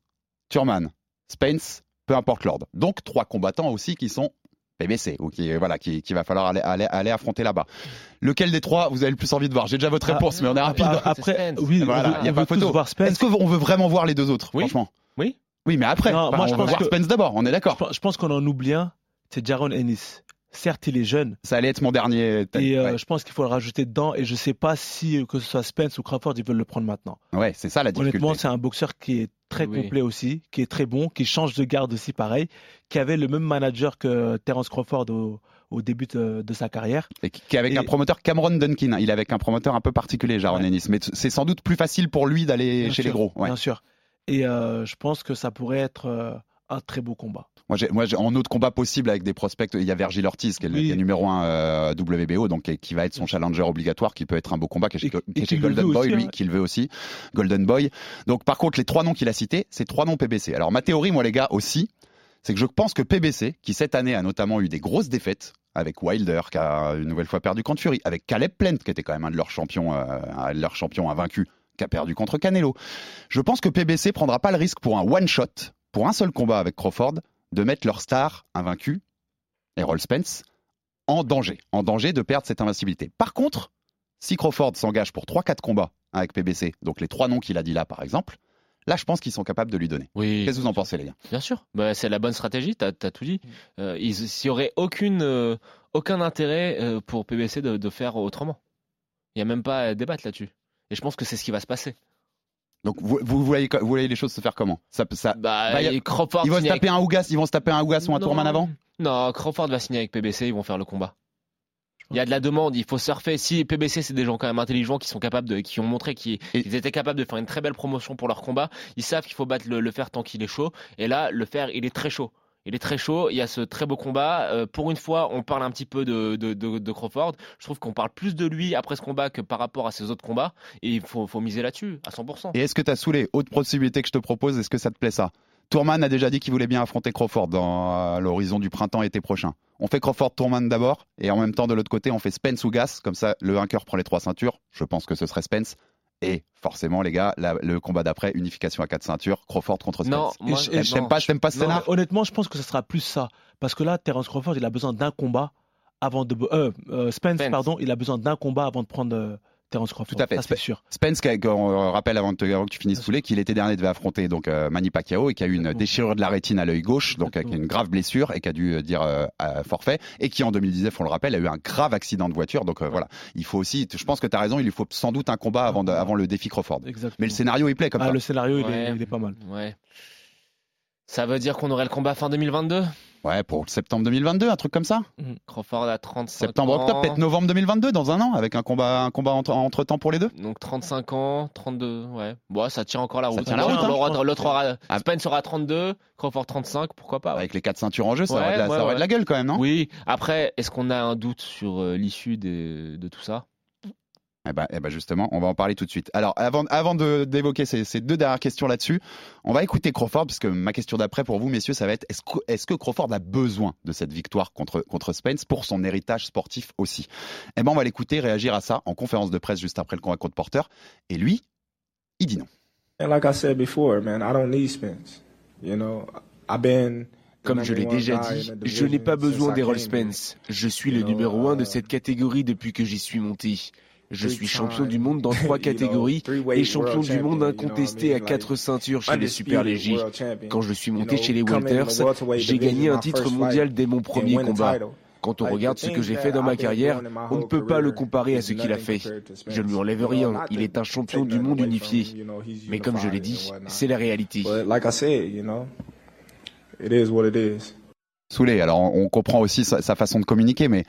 Turman, Spence, peu importe l'ordre. Donc trois combattants aussi qui sont PBC ou qui voilà qui, qui va falloir aller, aller, aller affronter là-bas. Lequel des trois vous avez le plus envie de voir? J'ai déjà votre Ah, réponse, mais on est rapide. Ah, Après, oui, voilà, on il y a veut pas photo. voir Spence. Est-ce qu'on veut vraiment voir les deux autres, Oui. franchement? Oui. Oui, mais après, Non, Enfin, moi, on je veut pense voir que- Spence d'abord. On est d'accord. Je pense- Je pense qu'on en oublie un, c'est Jaron Ennis. Certes, il est jeune. Ça allait être mon dernier. Et euh, ouais. je pense qu'il faut le rajouter dedans. Et je sais pas si, euh, que ce soit Spence ou Crawford, ils veulent le prendre maintenant. Ouais, c'est ça la difficulté. Honnêtement, c'est un boxeur qui est très Oui. complet aussi, qui est très bon, qui change de garde aussi pareil, qui avait le même manager que Terence Crawford au, au début de, de sa carrière. Et qui qui est avec Et- un promoteur Cameron Dunkin. Il est avec un promoteur un peu particulier, Jaron Ouais. Ennis. Mais c'est sans doute plus facile pour lui d'aller chez les gros. Ouais. Bien sûr. Et euh, je pense que ça pourrait être euh, un très beau combat. Moi, moi, en autre combat possible avec des prospects, il y a Virgil Ortiz qui est le, Oui. numéro 1 WBO, donc qui- va être son challenger obligatoire, qui peut être un beau combat, qui est chez, Et- qui est et chez Golden Boy, aussi, lui, hein. qui le veut aussi, Golden Boy. Donc, par contre, les trois noms qu'il a cités, c'est trois noms PBC. Alors, ma théorie, moi, les gars, aussi, c'est que je pense que PBC, qui cette année a notamment eu des grosses défaites, avec Wilder, qui a une nouvelle fois perdu contre Fury, avec Caleb Plant, qui était quand même un de leurs champions, euh, un de leurs champions invaincus, qui a perdu contre Canelo. Je pense que PBC prendra pas le risque pour un one shot, pour un seul combat avec Crawford, de mettre leur star invaincu, Errol Spence, en danger, en danger de perdre cette invincibilité. Par contre, si Crawford s'engage pour 3-4 combats avec PBC, donc les trois noms qu'il a dit là par exemple, là je pense qu'ils sont capables de lui donner. Oui. Qu'est-ce que vous en pensez les gars? Bien sûr, bah, c'est la bonne stratégie, t'as as tout dit. Euh, ils- S'il y aurait aucune, euh, aucun intérêt euh, pour PBC de, de faire autrement. Il n'y a même pas à débattre là-dessus. Et je pense que c'est ce qui va se passer. Donc vous, vous, voyez, vous voyez les choses se faire comment? Ça, ça, Bah, bah, y a- et Crawford Ils vont se taper avec- un Ougas, ils vont se taper un Ougas ou un. Tourman avant? Non, Crawford va signer avec PBC, ils vont faire le combat. Il y a de la demande, il faut surfer. Si PBC, c'est des gens quand même intelligents qui sont capables de, qui ont montré qu'ils étaient capables de faire une très belle promotion pour leur combat. Ils savent qu'il faut battre le, le fer tant qu'il est chaud. Et là, le fer, il est très chaud. Il est très chaud. Il y a ce très beau combat. Euh, pour une fois, on parle un petit peu de, de, Crawford. Je trouve qu'on parle plus de lui après ce combat que par rapport à ses autres combats. Et il faut, faut miser là-dessus à 100%. Et est-ce que tu as saoulé Autre possibilité que je te propose, est-ce que ça te plaît ça? Tourman a déjà dit qu'il voulait bien affronter Crawford dans l'horizon du printemps-été prochain. On fait Crawford-Tourman d'abord, et en même temps, de l'autre côté, on fait Spence ou Gas. Comme ça, le vainqueur prend les trois ceintures. Je pense que ce serait Spence. Et forcément, les gars, le combat d'après, unification à quatre ceintures, Crawford contre Spence. Non, j'aime pas, pas ce scénario. Honnêtement, je pense que ce sera plus ça. Parce que là, Terence Crawford, il a besoin d'un combat avant de. Euh, euh, Spence, pardon, il a besoin d'un combat avant de prendre. Euh, tout à fait. c'est sûr. Spence, on rappelle avant, que tu finisses les, qu'il était dernier devait affronter donc euh, Manny Pacquiao et qui a eu une déchirure de la rétine à l'œil gauche, donc avec une grave blessure et qui a dû euh, dire euh, forfait et qui en 2019, on le rappelle, a eu un grave accident de voiture. Donc voilà, il faut aussi. Je pense que tu as raison. Il lui faut sans doute un combat avant, avant le défi Crawford. Mais le scénario il plaît comme ah, ça. Le scénario il, est, il est pas mal. Ouais. Ça veut dire qu'on aurait le combat fin 2022 Ouais, pour septembre 2022, un truc comme ça. Mhm. Crawford à 35 septembre, octobre, peut-être novembre 2022, dans un an, avec un combat, un combat entre, temps pour les deux. Donc 35 ans, 32, ouais. Bon, ça tire encore la route. Ça tient la route. Hein, L'autre aura, ah. Spence sera 32, Crawford 35, pourquoi pas. Avec les quatre ceintures en jeu, ça, aurait, de la, de la gueule quand même, non? Oui. Après, est-ce qu'on a un doute sur euh, l'issue de tout ça? Eh ben, eh ben, justement, on va en parler tout de suite. Alors, avant, avant d'évoquer ces, ces, deux dernières questions là-dessus, on va écouter Crawford, puisque ma question d'après pour vous, messieurs, ça va être est-ce que, est que, Crawford a besoin de cette victoire contre, contre Spence pour son héritage sportif aussi? Eh ben, on va l'écouter réagir à ça en conférence de presse juste après le combat contre Porter. Et lui, il dit non. like I said before, man, I don't need Spence. You know, I've been comme je l'ai déjà dit, je n'ai pas besoin d'Errol Spence. Je suis le numéro un de uh, cette catégorie depuis que j'y suis monté. Je suis champion du monde dans trois catégories et champion du monde incontesté à quatre ceintures chez les super légers. Quand je suis monté chez les welters, j'ai gagné un titre mondial dès mon premier combat. Quand on regarde ce que j'ai fait dans ma carrière, on ne peut pas le comparer à ce qu'il a fait. Je ne lui enlève rien, il est un champion du monde unifié. Mais comme je l'ai dit, c'est la réalité. Soulé, alors on comprend aussi sa façon de communiquer, mais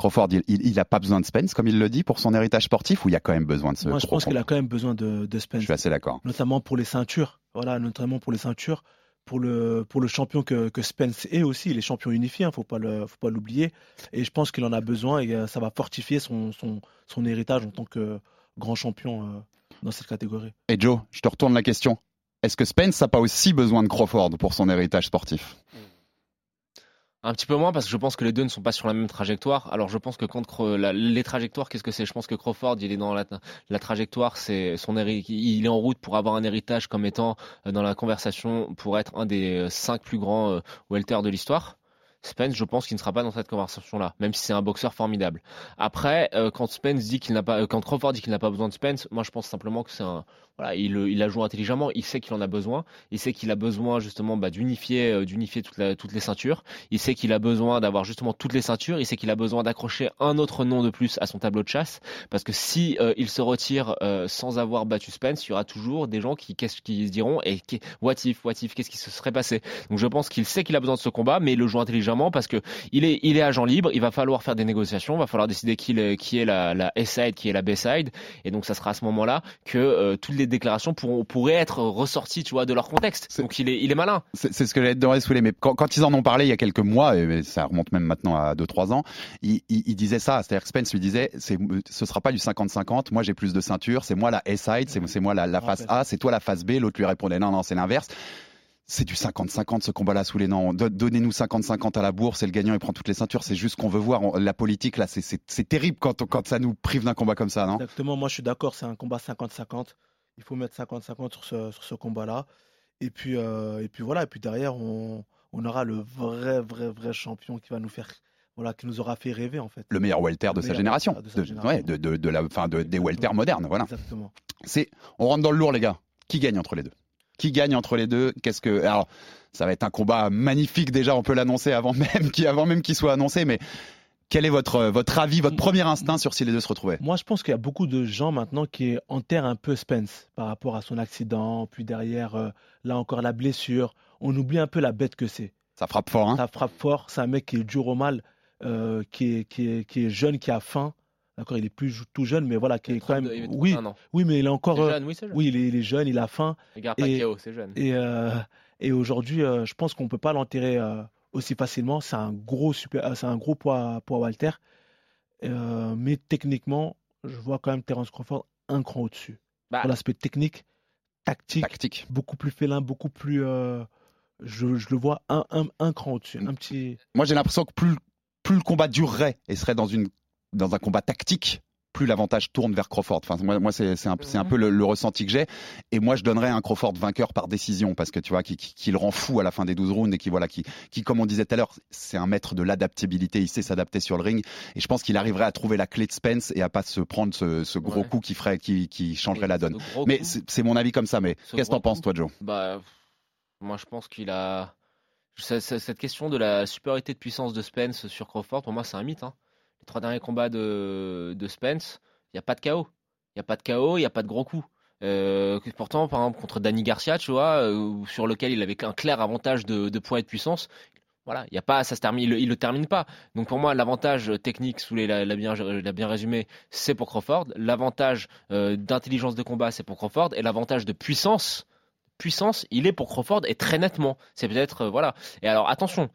Crawford, il n'a pas besoin de Spence, comme il le dit, pour son héritage sportif, ou il y a quand même besoin de ce Moi, je pense qu'il a quand même besoin de, Spence. Je suis assez d'accord. Notamment pour les ceintures. Voilà, notamment pour les ceintures. Pour le, pour le champion que, Spence est aussi, il est champion unifié, il hein, ne faut pas l'oublier. Et je pense qu'il en a besoin et euh, ça va fortifier son, son, héritage en tant que grand champion euh, dans cette catégorie. Et Joe, je te retourne la question. Est-ce que Spence n'a pas aussi besoin de Crawford pour son héritage sportif? Un petit peu moins parce que je pense que les deux ne sont pas sur la même trajectoire. Alors je pense que contre les trajectoires, qu'est-ce que c'est? Je pense que Crawford, il est dans la, trajectoire, c'est son il est en route pour avoir un héritage comme étant euh, dans la conversation pour être un des euh, cinq plus grands euh, welters de l'histoire. Spence, je pense qu'il ne sera pas dans cette conversation-là, même si c'est un boxeur formidable. Après, quand Spence dit qu'il n'a pas, quand Crawford dit qu'il n'a pas besoin de Spence, moi je pense simplement que c'est un, voilà, il, il la joue intelligemment. Il sait qu'il en a besoin. Il sait qu'il a besoin justement bah, d'unifier, euh, d'unifier toutes les ceintures. Il sait qu'il a besoin d'avoir justement toutes les ceintures. Il sait qu'il a besoin d'accrocher un autre nom de plus à son tableau de chasse. Parce que si euh, il se retire euh, sans avoir battu Spence, il y aura toujours des gens qui, qui se diront et what if, what if, qu'est-ce qui se serait passé? Donc je pense qu'il sait qu'il a besoin de ce combat, mais il le joue intelligemment parce que il est, il est agent libre. Il va falloir faire des négociations. Il va falloir décider qui, est, qui est la, la S-side, qui est la B-side. Et donc ça sera à ce moment-là que toutes les déclarations pourront, pourraient être ressorties, tu vois, de leur contexte. Donc il est, il est malin. C'est ce que j'allais te soulever. Mais quand, quand, ils en ont parlé il y a quelques mois, et ça remonte même maintenant à 2-3 ans, il, il, disait ça. C'est-à-dire que Spence lui disait, ce sera pas du 50-50. Moi, j'ai plus de ceinture. C'est moi la S-side. C'est moi la, la face A. C'est toi la face B. L'autre lui répondait, non, non, c'est l'inverse c'est du 50-50 ce combat-là sous les noms. Donnez-nous 50-50 à la bourse et le gagnant il prend toutes les ceintures. C'est juste qu'on veut voir. la politique là, c'est terrible quand, quand ça nous prive d'un combat comme ça, non? Exactement. Moi, je suis d'accord. C'est un combat 50-50. Il faut mettre 50-50 sur ce, sur ce combat-là. Et puis, euh, et puis voilà. Et puis derrière, on, on, aura le vrai, vrai, vrai champion qui va nous faire. Voilà, qui nous aura fait rêver en fait. Le meilleur welter de, sa génération. De, de, de, la fin de, des welters modernes, voilà. Exactement. C'est, on rentre dans le lourd, les gars. Qui gagne entre les deux? Qui gagne entre les deux Qu'est-ce que alors ça va être un combat magnifique déjà, on peut l'annoncer avant même avant même qu'il soit annoncé, mais quel est votre, votre avis, votre premier instinct sur si les deux se retrouvaient? Moi, je pense qu'il y a beaucoup de gens maintenant qui enterrent un peu Spence par rapport à son accident, puis derrière, euh, là encore, la blessure. On oublie un peu la bête que c'est. Ça frappe fort, hein Ça frappe fort. C'est un mec qui est dur au mal, euh, qui, est, qui, est, qui est jeune, qui a faim. D'accord, il est plus tout jeune, mais voilà, qui est quand même. Oui, oui, mais il est encore. Jeune, oui, jeune. oui, il est, jeune, il a faim. Regarde et, c'est jeune. Et, Et aujourd'hui, euh, je pense qu'on ne peut pas l'enterrer euh, aussi facilement. C'est un gros, super, c'est un gros poids pour Walter. mais techniquement, je vois quand même Terence Crawford un cran au-dessus. Bah, pour l'aspect technique, tactique, tactique, beaucoup plus félin, beaucoup plus. Je, le vois un, un, un cran au-dessus. Un petit... Moi, j'ai l'impression que plus, plus le combat durerait et serait dans, une, dans un combat tactique, plus l'avantage tourne vers Crawford. Enfin, moi, moi c'est un, un, peu le, ressenti que j'ai. Et moi, je donnerais un Crawford vainqueur par décision parce que tu vois, qui, qui, le rend fou à la fin des 12 rounds et qui, voilà, qui, qui comme on disait tout à l'heure, c'est un maître de l'adaptabilité. Il sait s'adapter sur le ring. Et je pense qu'il arriverait à trouver la clé de Spence et à pas se prendre ce, ce gros coup qui ferait, qui, qui changerait la donne. Mais c'est mon avis comme ça. Mais qu'est-ce que t'en penses, toi, Joe? Bah, moi, je pense qu'il a. Cette question de la supériorité de puissance de Spence sur Crawford, pour moi, c'est un mythe. Hein. Les trois derniers combats de, de Spence, il n'y a pas de KO. Il n'y a pas de KO, il n'y a pas de gros coups. Euh, pourtant, par exemple, contre Danny Garcia, tu vois, euh, sur lequel il avait un clair avantage de, poids et de puissance, voilà, il y a pas, ça se termine, il, le termine pas. Donc pour moi, l'avantage technique, Souley l'a bien, bien résumé, c'est pour Crawford. L'avantage euh, d'intelligence de combat, c'est pour Crawford, et l'avantage de puissance, puissance, il est pour Crawford et très nettement. C'est peut-être voilà. Et alors attention,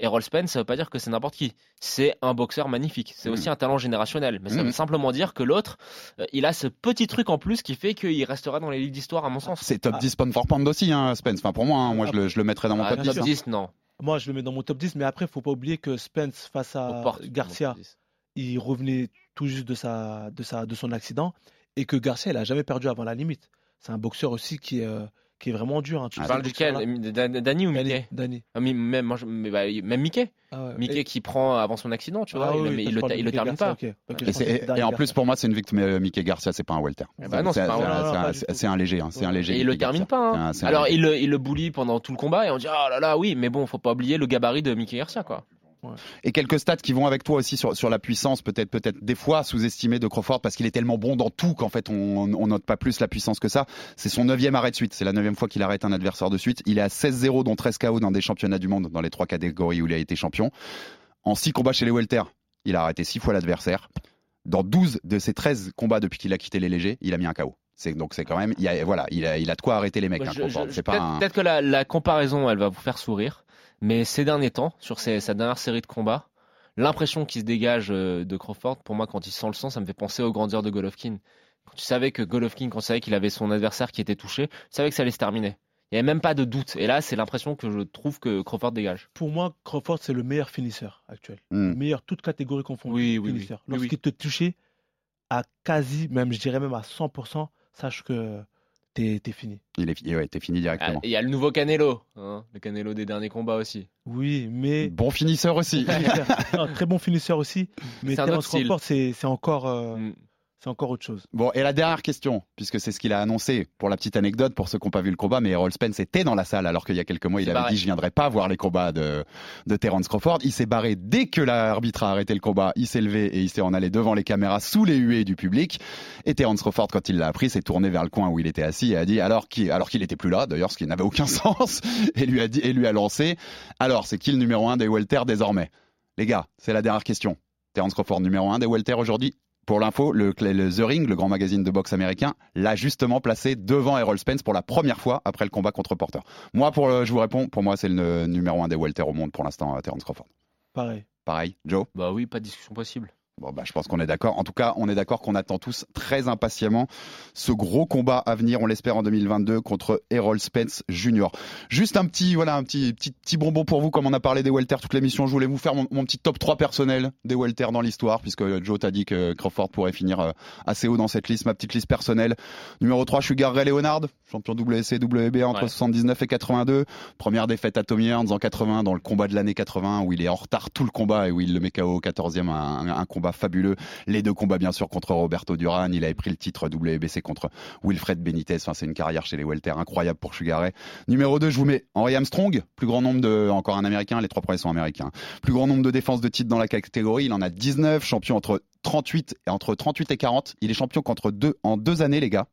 Errol Spence, ça veut pas dire que c'est n'importe qui. C'est un boxeur magnifique. C'est aussi mm. un talent générationnel. Mais ça veut mm. simplement dire que l'autre, euh, il a ce petit truc en plus qui fait qu'il restera dans les livres d'histoire, à mon sens. C'est top 10 pound for pound aussi, hein, Spence. Enfin, pour moi, hein, moi, je le, je le, mettrais dans mon ah, top, 10. non. Moi, je le mets dans mon top 10, mais après, il faut pas oublier que Spence, face à Garcia, il revenait tout juste de, sa, de, sa, de son accident et que Garcia, il a jamais perdu avant la limite. C'est un boxeur aussi qui est. Euh, qui est vraiment dur. Hein. Tu parles duquel Dani ou Mickey? Dani. Ah, même, bah, même Mickey. Ah Mickey qui prend avant son accident, tu vois, ah il, il, le, termine pas. et, en plus, pour moi, c'est une victime. Euh, Mickey Garcia, c'est pas un welter. c'est un, léger. C'est un léger. Il le termine pas. Hein. Alors, il, le bully pendant tout le combat et on dit oh là là, oui, mais bon, faut pas oublier le gabarit de Mickey Garcia, quoi. Et quelques stats qui vont avec toi aussi sur, sur la puissance, peut-être peut-être des fois sous-estimé de Crawford parce qu'il est tellement bon dans tout qu'en fait on, on note pas plus la puissance que ça. C'est son neuvième arrêt de suite, c'est la neuvième fois qu'il arrête un adversaire de suite. Il est à 16-0 dont 13 KO dans des championnats du monde dans les trois catégories où il a été champion. En 6 combats chez les welter, il a arrêté 6 fois l'adversaire. Dans 12 de ses 13 combats depuis qu'il a quitté les légers, il a mis un KO. C'est donc c'est quand même il a, voilà il a, il a de quoi arrêter les mecs. Hein, peut-être que la, la comparaison elle va vous faire sourire, mais ces derniers temps sur sa dernière série de combats, l'impression qui se dégage euh, de Crawford, pour moi, quand il sent le sang, ça me fait penser aux grandeurs de Golovkin. Quand tu savais que Golovkin, quand tu savais qu'il avait son adversaire qui était touché, tu savais que ça allait se terminer. Il n'y avait même pas de doute. Et là, c'est l'impression que je trouve que Crawford dégage. Pour moi, Crawford, c'est le meilleur finisseur actuel. Hmm. Le meilleur, toute catégorie confondue. Oui, oui, finisseur. Lorsqu'il te touchait à quasi, même je dirais même à 100%, sache que t'es fini. Il est, ouais, t'es fini directement. Ah, il y a le nouveau Canelo, hein, le Canelo des derniers combats aussi. Oui, mais bon finisseur aussi. très bon finisseur aussi. Mais c'est encore. Euh, mm c'est encore autre chose. Bon, et la dernière question, puisque c'est ce qu'il a annoncé pour la petite anecdote, pour ceux qui n'ont pas vu le combat, mais Errol Spence était dans la salle alors qu'il y a quelques mois, il, avait dit je viendrai pas voir les combats de, de Terence Crawford. Il s'est barré dès que l'arbitre a arrêté le combat, il s'est levé et il s'est en allé devant les caméras sous les huées du public. Et Terence Crawford, quand il l'a appris, s'est tourné vers le coin où il était assis et a dit alors qu'il alors qu'il était plus là, d'ailleurs, ce qui n'avait aucun sens, et lui a dit et lui a lancé alors c'est qui le numéro un des welter désormais? Les gars, c'est la dernière question. Terence Crawford numéro un des welter aujourd'hui pour l'info, le, The Ring, le grand magazine de boxe américain, l'a justement placé devant Errol Spence pour la première fois après le combat contre Porter. Moi, pour je vous réponds, pour moi, c'est le numéro un des welter au monde pour l'instant, Terence Crawford. Pareil. Pareil, Joe? Bah oui, pas de discussion possible. Bon, bah, je pense qu'on est d'accord. En tout cas, on est d'accord qu'on attend tous très impatiemment ce gros combat à venir, on l'espère en 2022, contre Errol Spence Jr. Juste un petit, voilà, un petit, petit, petit bonbon pour vous, comme on a parlé des welter toute l'émission. Je voulais vous faire mon, petit top 3 personnel des welter dans l'histoire, puisque Joe t'a dit que Crawford pourrait finir euh, assez haut dans cette liste. Ma petite liste personnelle. Numéro 3, Sugar Ray Leonard, champion WC, WBA entre 79 et 82. Première défaite à Tommy Hearns en 80 dans le combat de l'année 80, où il est en retard tout le combat et où il le met KO au 14e, un, un combat fabuleux. Les deux combats, bien sûr, contre Roberto Duran. Il avait pris le titre WBC contre Wilfred Benitez. Enfin, c'est une carrière chez les Welter incroyable pour Sugar Numéro 2, je vous mets Henry Armstrong. Plus grand nombre de, encore un américain. Les trois premiers sont américains. Plus grand nombre de défenses de titres dans la catégorie. Il en a 19. Champion entre 38 et entre 38 et 40. Il est champion contre deux, en deux années, les gars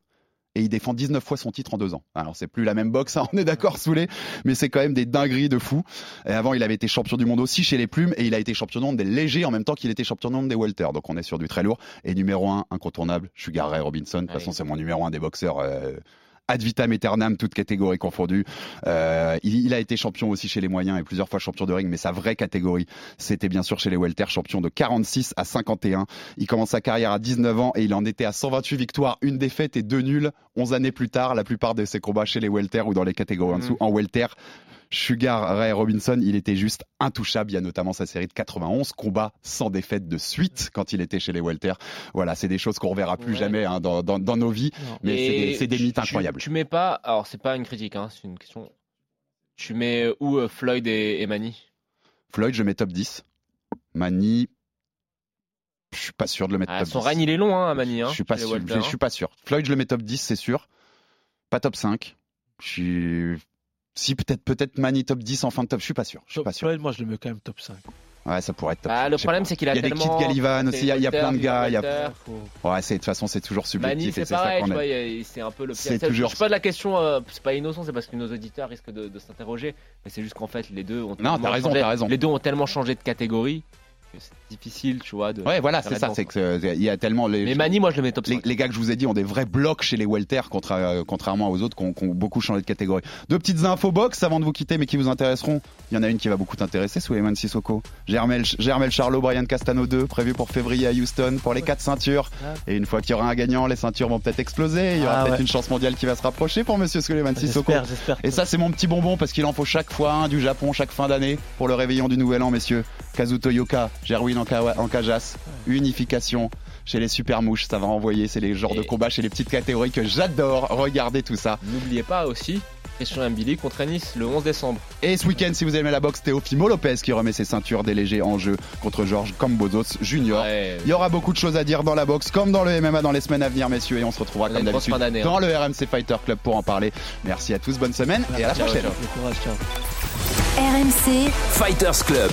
et il défend 19 fois son titre en deux ans. Alors c'est plus la même boxe, hein, on est d'accord Soulé, mais c'est quand même des dingueries de fou. Et avant il avait été champion du monde aussi chez les plumes et il a été champion du monde des légers en même temps qu'il était champion du monde des welter. Donc on est sur du très lourd. Et numéro un incontournable, Sugar Ray Robinson. De toute façon c'est mon numéro un des boxeurs. Euh, ad vitam aeternam, toutes catégories confondues. Euh, il, a été champion aussi chez les moyens et plusieurs fois champion de ring, mais sa vraie catégorie, c'était bien sûr chez les welter, champion de 46 à 51. Il commence sa carrière à 19 ans et il en était à 128 victoires, une défaite et deux nuls. 11 années plus tard, la plupart de ses combats chez les welter ou dans les catégories en dessous, mm. en welter, Sugar Ray Robinson, il était juste intouchable. Il y a notamment sa série de 91 combats sans défaite de suite quand il était chez les Welter. Voilà, c'est des choses qu'on reverra plus jamais hein, dans, nos vies, mais c'est des, mythes incroyables. Tu mets pas, alors c'est pas une critique, hein, c'est une question. Tu mets où euh, Floyd et, Manny Floyd, je mets top 10. Manny, je suis pas sûr de le mettre ah, top son 10. règne, il est long, hein, Manny. Hein, je suis pas sûr. je, suis pas sûr. Floyd, je le mets top 10, c'est sûr. Pas top 5. Je suis si peut-être peut-être Mani top 10 en fin de top, je suis pas sûr. Je suis pas sûr. moi je le mets quand même top 5. Ouais, ça pourrait être top. Ah, le problème c'est qu'il a, il y a des kits Galivan aussi, il y, a, plein de gars. Il y a... Ouais, c'est de toute façon c'est toujours subjectif. c'est pareil, tu vois, c'est un peu le C'est toujours. Je pas de la question, euh, c'est pas innocent, c'est parce que nos auditeurs risquent de, de s'interroger, mais c'est juste qu'en fait les deux ont. Non, t'as raison, t'as raison. Les deux ont tellement changé de catégorie c'est difficile, tu vois. De ouais, voilà, c'est ça. C'est que il y a tellement les. Mais Mani, moi, je le mets top Les, gars que je vous ai dit ont des vrais blocs chez les welter, euh, contrairement aux autres qui ont, beaucoup changé de catégorie. Deux petites infos box avant de vous quitter, mais qui vous intéresseront. Il y en a une qui va beaucoup t'intéresser, Suleiman Sissoko. Germel, Germel Charlot, Brian Castano 2, prévu pour février à Houston pour les quatre ceintures. Et une fois qu'il y aura un gagnant, les ceintures vont peut-être exploser. Il y aura ah peut-être une chance mondiale qui va se rapprocher pour Monsieur Suleiman Sissoko. Et ça, c'est mon petit bonbon parce qu'il en faut chaque fois un du Japon chaque fin d'année pour le réveillon du Nouvel An, messieurs. Kazuto Yoka, Gerwin en Cajas, unification chez les super mouches, ça va envoyer, c'est les genres de combats chez les petites catégories que j'adore, regardez tout ça. N'oubliez pas aussi Christian Mbili contre Nice le 11 décembre. Et ce week-end, si vous aimez la boxe, Théophimo Lopez qui remet ses ceintures des légers en jeu contre Georges Cambozos Junior. Il y aura beaucoup de choses à dire dans la boxe comme dans le MMA dans les semaines à venir, messieurs, et on se retrouvera comme d'habitude dans hein. le RMC Fighter Club pour en parler. Merci à tous, bonne semaine et à la prochaine. RMC Fighters Club.